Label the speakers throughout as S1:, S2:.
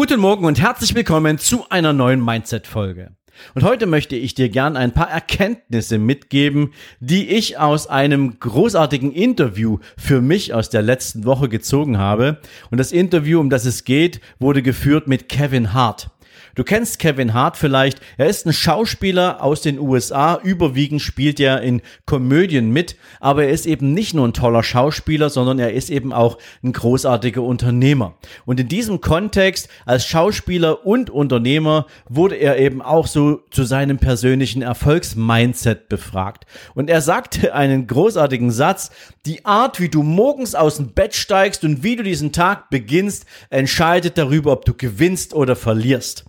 S1: Guten Morgen und herzlich willkommen zu einer neuen Mindset-Folge. Und heute möchte ich dir gern ein paar Erkenntnisse mitgeben, die ich aus einem großartigen Interview für mich aus der letzten Woche gezogen habe. Und das Interview, um das es geht, wurde geführt mit Kevin Hart. Du kennst Kevin Hart vielleicht. Er ist ein Schauspieler aus den USA. Überwiegend spielt er in Komödien mit. Aber er ist eben nicht nur ein toller Schauspieler, sondern er ist eben auch ein großartiger Unternehmer. Und in diesem Kontext als Schauspieler und Unternehmer wurde er eben auch so zu seinem persönlichen Erfolgsmindset befragt. Und er sagte einen großartigen Satz. Die Art, wie du morgens aus dem Bett steigst und wie du diesen Tag beginnst, entscheidet darüber, ob du gewinnst oder verlierst.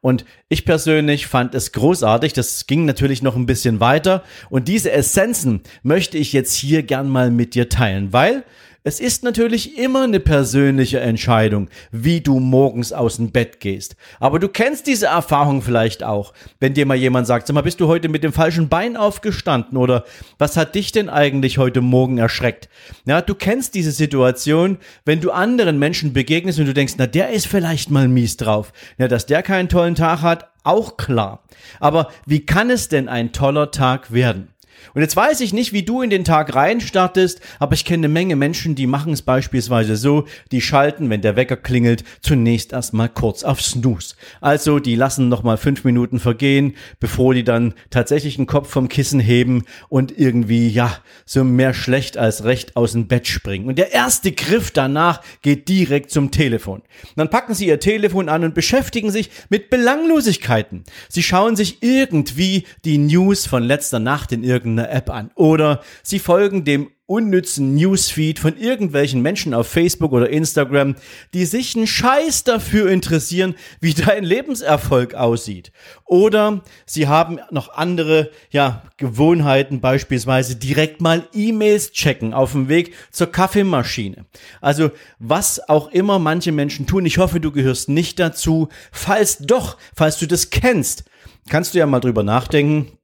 S1: Und ich persönlich fand es großartig. Das ging natürlich noch ein bisschen weiter. Und diese Essenzen möchte ich jetzt hier gern mal mit dir teilen, weil es ist natürlich immer eine persönliche Entscheidung, wie du morgens aus dem Bett gehst. Aber du kennst diese Erfahrung vielleicht auch, wenn dir mal jemand sagt, sag mal, bist du heute mit dem falschen Bein aufgestanden oder was hat dich denn eigentlich heute Morgen erschreckt? Ja, du kennst diese Situation, wenn du anderen Menschen begegnest und du denkst, na, der ist vielleicht mal mies drauf. Ja, dass der keinen tollen Tag hat, auch klar. Aber wie kann es denn ein toller Tag werden? Und jetzt weiß ich nicht, wie du in den Tag reinstartest, aber ich kenne eine Menge Menschen, die machen es beispielsweise so, die schalten, wenn der Wecker klingelt, zunächst erstmal kurz auf Snooze. Also die lassen nochmal fünf Minuten vergehen, bevor die dann tatsächlich den Kopf vom Kissen heben und irgendwie, ja, so mehr schlecht als recht aus dem Bett springen. Und der erste Griff danach geht direkt zum Telefon. Dann packen sie ihr Telefon an und beschäftigen sich mit Belanglosigkeiten. Sie schauen sich irgendwie die News von letzter Nacht in irgendeinem irgendeiner App an. Oder sie folgen dem unnützen Newsfeed von irgendwelchen Menschen auf Facebook oder Instagram, die sich einen Scheiß dafür interessieren, wie dein Lebenserfolg aussieht. Oder sie haben noch andere, ja, Gewohnheiten, beispielsweise direkt mal E-Mails checken auf dem Weg zur Kaffeemaschine. Also, was auch immer manche Menschen tun, ich hoffe, du gehörst nicht dazu. Falls doch, falls du das kennst, kannst du ja mal drüber nachdenken,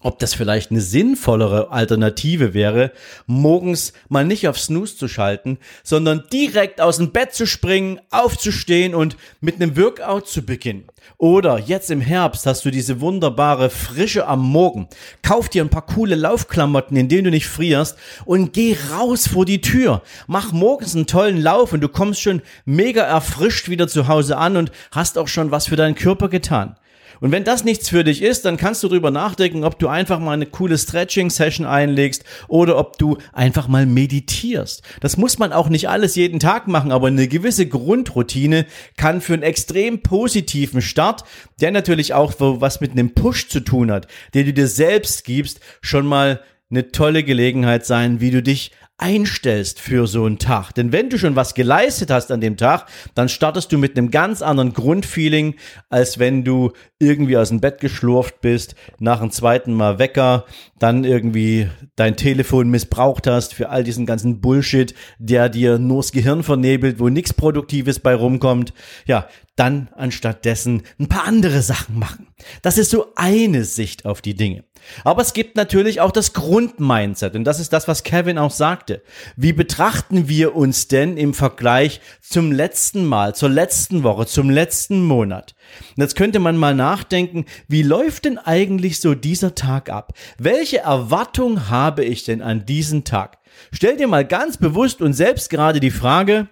S1: ob das vielleicht eine sinnvollere Alternative wäre, morgens mal nicht auf Snooze zu schalten, sondern direkt aus dem Bett zu springen, aufzustehen und mit einem Workout zu beginnen. Oder jetzt im Herbst hast du diese wunderbare Frische am Morgen. Kauf dir ein paar coole Laufklamotten, in denen du nicht frierst und geh raus vor die Tür. Mach morgens einen tollen Lauf und du kommst schon mega erfrischt wieder zu Hause an und hast auch schon was für deinen Körper getan. Und wenn das nichts für dich ist, dann kannst du drüber nachdenken, ob du einfach mal eine coole Stretching-Session einlegst oder ob du einfach mal meditierst. Das muss man auch nicht alles jeden Tag machen, aber eine gewisse Grundroutine kann für einen extrem positiven Start, der natürlich auch was mit einem Push zu tun hat, den du dir selbst gibst, schon mal eine tolle Gelegenheit sein, wie du dich einstellst für so einen Tag. Denn wenn du schon was geleistet hast an dem Tag, dann startest du mit einem ganz anderen Grundfeeling, als wenn du irgendwie aus dem Bett geschlurft bist, nach dem zweiten Mal Wecker, dann irgendwie dein Telefon missbraucht hast für all diesen ganzen Bullshit, der dir nur das Gehirn vernebelt, wo nichts Produktives bei rumkommt. Ja, dann anstattdessen ein paar andere Sachen machen. Das ist so eine Sicht auf die Dinge. Aber es gibt natürlich auch das Grundmindset und das ist das, was Kevin auch sagte. Wie betrachten wir uns denn im Vergleich zum letzten Mal, zur letzten Woche, zum letzten Monat? Und jetzt könnte man mal nachdenken, wie läuft denn eigentlich so dieser Tag ab? Welche Erwartung habe ich denn an diesen Tag? Stell dir mal ganz bewusst und selbst gerade die Frage,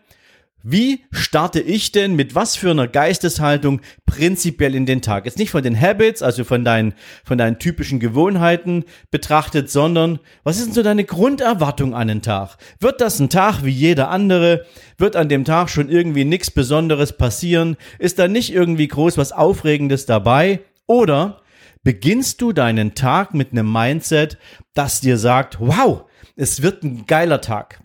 S1: wie starte ich denn mit was für einer Geisteshaltung prinzipiell in den Tag? Jetzt nicht von den Habits, also von deinen, von deinen typischen Gewohnheiten betrachtet, sondern was ist denn so deine Grunderwartung an den Tag? Wird das ein Tag wie jeder andere? Wird an dem Tag schon irgendwie nichts Besonderes passieren? Ist da nicht irgendwie groß was Aufregendes dabei? Oder beginnst du deinen Tag mit einem Mindset, das dir sagt, wow, es wird ein geiler Tag.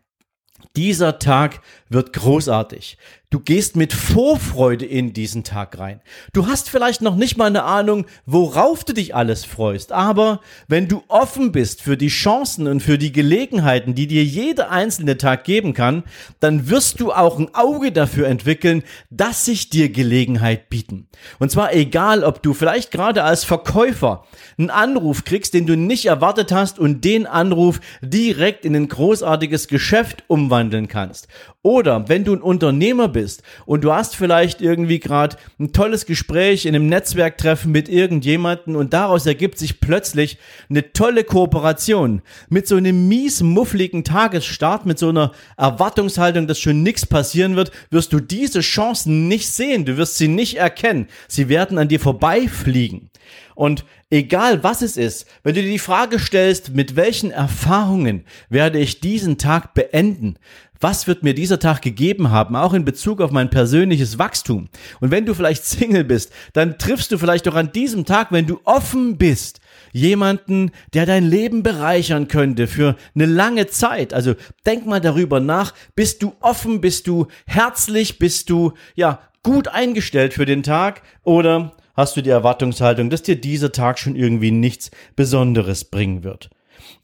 S1: Dieser Tag wird großartig. Du gehst mit Vorfreude in diesen Tag rein. Du hast vielleicht noch nicht mal eine Ahnung, worauf du dich alles freust, aber wenn du offen bist für die Chancen und für die Gelegenheiten, die dir jeder einzelne Tag geben kann, dann wirst du auch ein Auge dafür entwickeln, dass sich dir Gelegenheit bieten. Und zwar egal, ob du vielleicht gerade als Verkäufer einen Anruf kriegst, den du nicht erwartet hast und den Anruf direkt in ein großartiges Geschäft umwandeln kannst. Oder wenn du ein Unternehmer bist und du hast vielleicht irgendwie gerade ein tolles Gespräch in einem Netzwerktreffen mit irgendjemanden und daraus ergibt sich plötzlich eine tolle Kooperation mit so einem mies muffligen Tagesstart, mit so einer Erwartungshaltung, dass schon nichts passieren wird, wirst du diese Chancen nicht sehen, du wirst sie nicht erkennen. Sie werden an dir vorbeifliegen. Und egal was es ist, wenn du dir die Frage stellst, mit welchen Erfahrungen werde ich diesen Tag beenden, was wird mir dieser Tag gegeben haben, auch in Bezug auf mein persönliches Wachstum? Und wenn du vielleicht Single bist, dann triffst du vielleicht auch an diesem Tag, wenn du offen bist, jemanden, der dein Leben bereichern könnte für eine lange Zeit. Also denk mal darüber nach, bist du offen, bist du herzlich, bist du ja gut eingestellt für den Tag oder hast du die Erwartungshaltung, dass dir dieser Tag schon irgendwie nichts Besonderes bringen wird?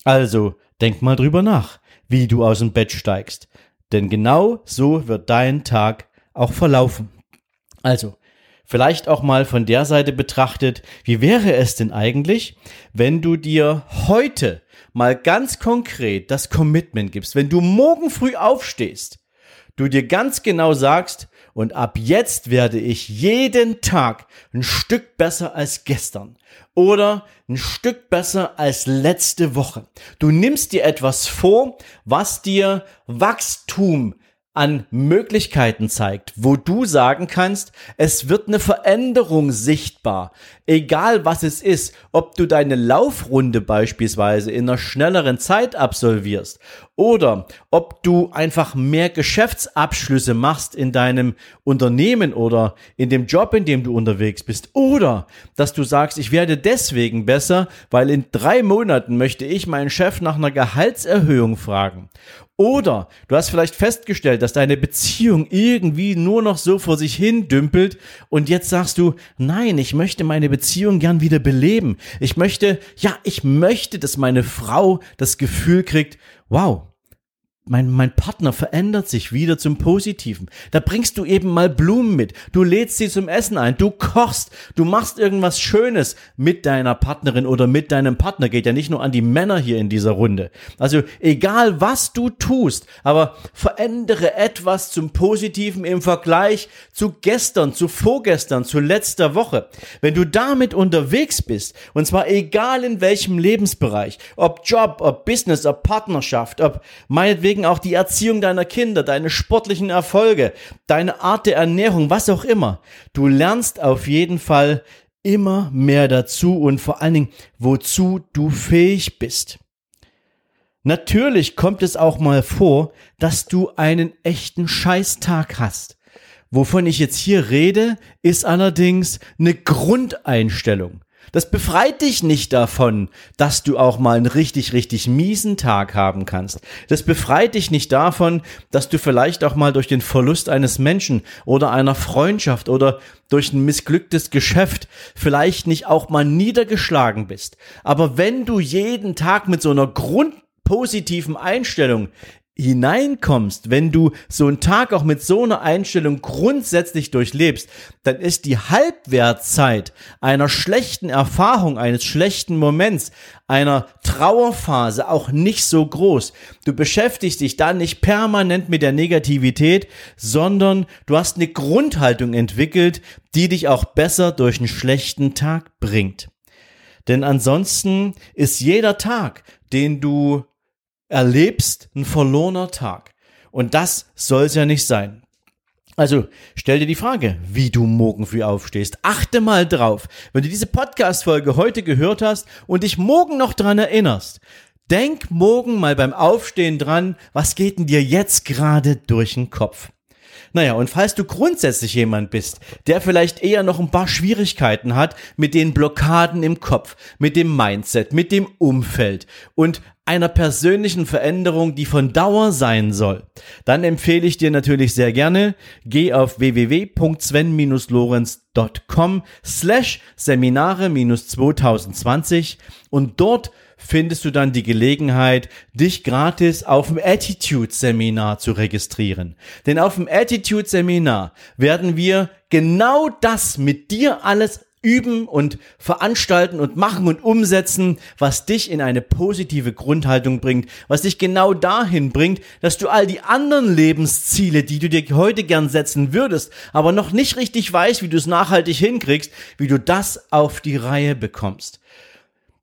S1: Also denk mal drüber nach, wie du aus dem Bett steigst. Denn genau so wird dein Tag auch verlaufen. Also, vielleicht auch mal von der Seite betrachtet, wie wäre es denn eigentlich, wenn du dir heute mal ganz konkret das Commitment gibst, wenn du morgen früh aufstehst, du dir ganz genau sagst, und ab jetzt werde ich jeden Tag ein Stück besser als gestern oder ein Stück besser als letzte Woche. Du nimmst dir etwas vor, was dir Wachstum an Möglichkeiten zeigt, wo du sagen kannst, es wird eine Veränderung sichtbar. Egal was es ist, ob du deine Laufrunde beispielsweise in einer schnelleren Zeit absolvierst oder ob du einfach mehr Geschäftsabschlüsse machst in deinem Unternehmen oder in dem Job, in dem du unterwegs bist oder dass du sagst, ich werde deswegen besser, weil in drei Monaten möchte ich meinen Chef nach einer Gehaltserhöhung fragen oder du hast vielleicht festgestellt, dass deine Beziehung irgendwie nur noch so vor sich hin dümpelt und jetzt sagst du, nein, ich möchte meine Beziehung gern wieder beleben. Ich möchte, ja, ich möchte, dass meine Frau das Gefühl kriegt, wow, mein, mein Partner verändert sich wieder zum Positiven. Da bringst du eben mal Blumen mit. Du lädst sie zum Essen ein. Du kochst. Du machst irgendwas Schönes mit deiner Partnerin oder mit deinem Partner. Geht ja nicht nur an die Männer hier in dieser Runde. Also egal was du tust, aber verändere etwas zum Positiven im Vergleich zu gestern, zu vorgestern, zu letzter Woche. Wenn du damit unterwegs bist, und zwar egal in welchem Lebensbereich, ob Job, ob Business, ob Partnerschaft, ob meinetwegen Deswegen auch die Erziehung deiner Kinder, deine sportlichen Erfolge, deine Art der Ernährung, was auch immer. Du lernst auf jeden Fall immer mehr dazu und vor allen Dingen, wozu du fähig bist. Natürlich kommt es auch mal vor, dass du einen echten Scheißtag hast. Wovon ich jetzt hier rede, ist allerdings eine Grundeinstellung. Das befreit dich nicht davon, dass du auch mal einen richtig, richtig miesen Tag haben kannst. Das befreit dich nicht davon, dass du vielleicht auch mal durch den Verlust eines Menschen oder einer Freundschaft oder durch ein missglücktes Geschäft vielleicht nicht auch mal niedergeschlagen bist. Aber wenn du jeden Tag mit so einer grundpositiven Einstellung hineinkommst, wenn du so einen Tag auch mit so einer Einstellung grundsätzlich durchlebst, dann ist die Halbwertzeit einer schlechten Erfahrung, eines schlechten Moments, einer Trauerphase auch nicht so groß. Du beschäftigst dich dann nicht permanent mit der Negativität, sondern du hast eine Grundhaltung entwickelt, die dich auch besser durch einen schlechten Tag bringt. Denn ansonsten ist jeder Tag, den du erlebst ein verlorener Tag. Und das soll es ja nicht sein. Also stell dir die Frage, wie du morgen früh aufstehst. Achte mal drauf, wenn du diese Podcast-Folge heute gehört hast und dich morgen noch dran erinnerst. Denk morgen mal beim Aufstehen dran, was geht denn dir jetzt gerade durch den Kopf? Naja, und falls du grundsätzlich jemand bist, der vielleicht eher noch ein paar Schwierigkeiten hat mit den Blockaden im Kopf, mit dem Mindset, mit dem Umfeld und einer persönlichen Veränderung, die von Dauer sein soll, dann empfehle ich dir natürlich sehr gerne, geh auf www.sven-lorenz.com slash Seminare-2020 und dort findest du dann die Gelegenheit, dich gratis auf dem Attitude Seminar zu registrieren. Denn auf dem Attitude Seminar werden wir genau das mit dir alles üben und veranstalten und machen und umsetzen, was dich in eine positive Grundhaltung bringt, was dich genau dahin bringt, dass du all die anderen Lebensziele, die du dir heute gern setzen würdest, aber noch nicht richtig weißt, wie du es nachhaltig hinkriegst, wie du das auf die Reihe bekommst.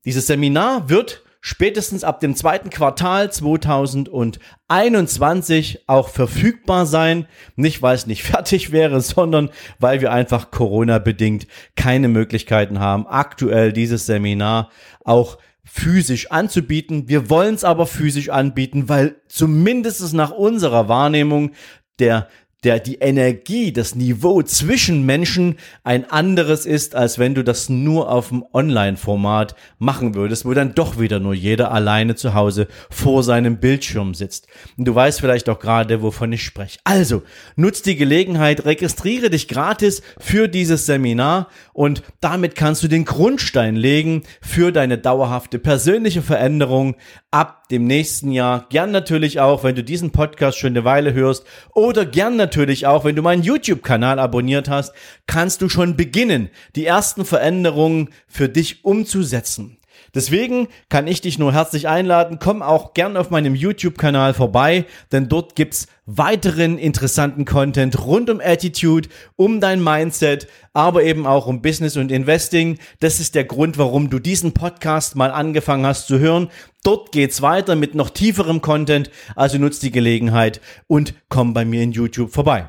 S1: Dieses Seminar wird spätestens ab dem zweiten Quartal 2021 auch verfügbar sein. Nicht, weil es nicht fertig wäre, sondern weil wir einfach Corona-bedingt keine Möglichkeiten haben, aktuell dieses Seminar auch physisch anzubieten. Wir wollen es aber physisch anbieten, weil zumindest nach unserer Wahrnehmung der der die Energie, das Niveau zwischen Menschen ein anderes ist, als wenn du das nur auf dem Online-Format machen würdest, wo dann doch wieder nur jeder alleine zu Hause vor seinem Bildschirm sitzt. Und du weißt vielleicht auch gerade, wovon ich spreche. Also, nutz die Gelegenheit, registriere dich gratis für dieses Seminar und damit kannst du den Grundstein legen für deine dauerhafte persönliche Veränderung ab dem nächsten Jahr. Gern natürlich auch, wenn du diesen Podcast schon eine Weile hörst oder gern natürlich auch, wenn du meinen YouTube-Kanal abonniert hast, kannst du schon beginnen, die ersten Veränderungen für dich umzusetzen. Deswegen kann ich dich nur herzlich einladen. Komm auch gern auf meinem YouTube-Kanal vorbei, denn dort gibt's weiteren interessanten Content rund um Attitude, um dein Mindset, aber eben auch um Business und Investing. Das ist der Grund, warum du diesen Podcast mal angefangen hast zu hören. Dort geht's weiter mit noch tieferem Content. Also nutzt die Gelegenheit und komm bei mir in YouTube vorbei.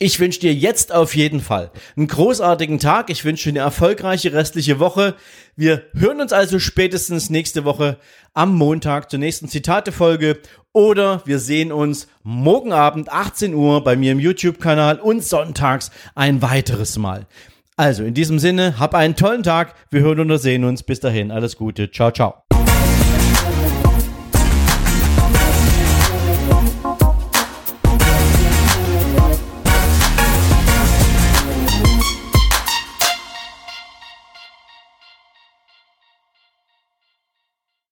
S1: Ich wünsche dir jetzt auf jeden Fall einen großartigen Tag. Ich wünsche dir eine erfolgreiche restliche Woche. Wir hören uns also spätestens nächste Woche am Montag zur nächsten Zitate-Folge oder wir sehen uns morgen Abend 18 Uhr bei mir im YouTube-Kanal und sonntags ein weiteres Mal. Also in diesem Sinne, hab einen tollen Tag. Wir hören und sehen uns. Bis dahin, alles Gute. Ciao, ciao.